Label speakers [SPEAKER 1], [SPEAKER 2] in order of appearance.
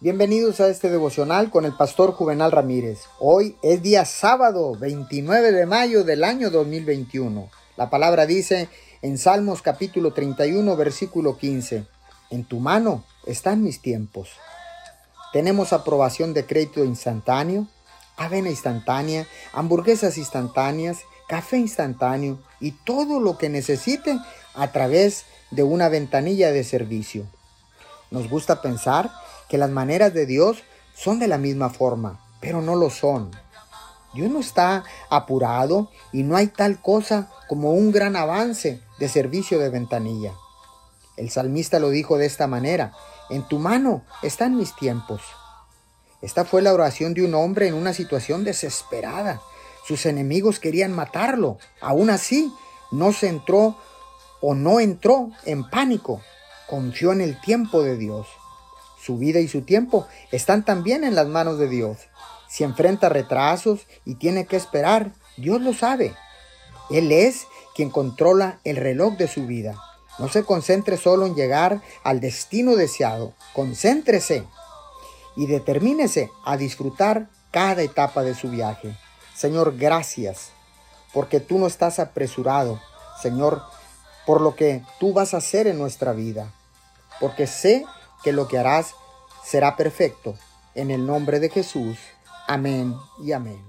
[SPEAKER 1] Bienvenidos a este devocional con el pastor Juvenal Ramírez. Hoy es día sábado 29 de mayo del año 2021. La palabra dice en Salmos capítulo 31 versículo 15, En tu mano están mis tiempos. Tenemos aprobación de crédito instantáneo, avena instantánea, hamburguesas instantáneas, café instantáneo y todo lo que necesite a través de una ventanilla de servicio. Nos gusta pensar que las maneras de Dios son de la misma forma, pero no lo son. Dios no está apurado y no hay tal cosa como un gran avance de servicio de ventanilla. El salmista lo dijo de esta manera, en tu mano están mis tiempos. Esta fue la oración de un hombre en una situación desesperada. Sus enemigos querían matarlo. Aún así, no se entró o no entró en pánico. Confió en el tiempo de Dios. Su vida y su tiempo están también en las manos de Dios. Si enfrenta retrasos y tiene que esperar, Dios lo sabe. Él es quien controla el reloj de su vida. No se concentre solo en llegar al destino deseado. Concéntrese y determínese a disfrutar cada etapa de su viaje. Señor, gracias, porque tú no estás apresurado. Señor, por lo que tú vas a hacer en nuestra vida. Porque sé que lo que harás será perfecto. En el nombre de Jesús. Amén y amén.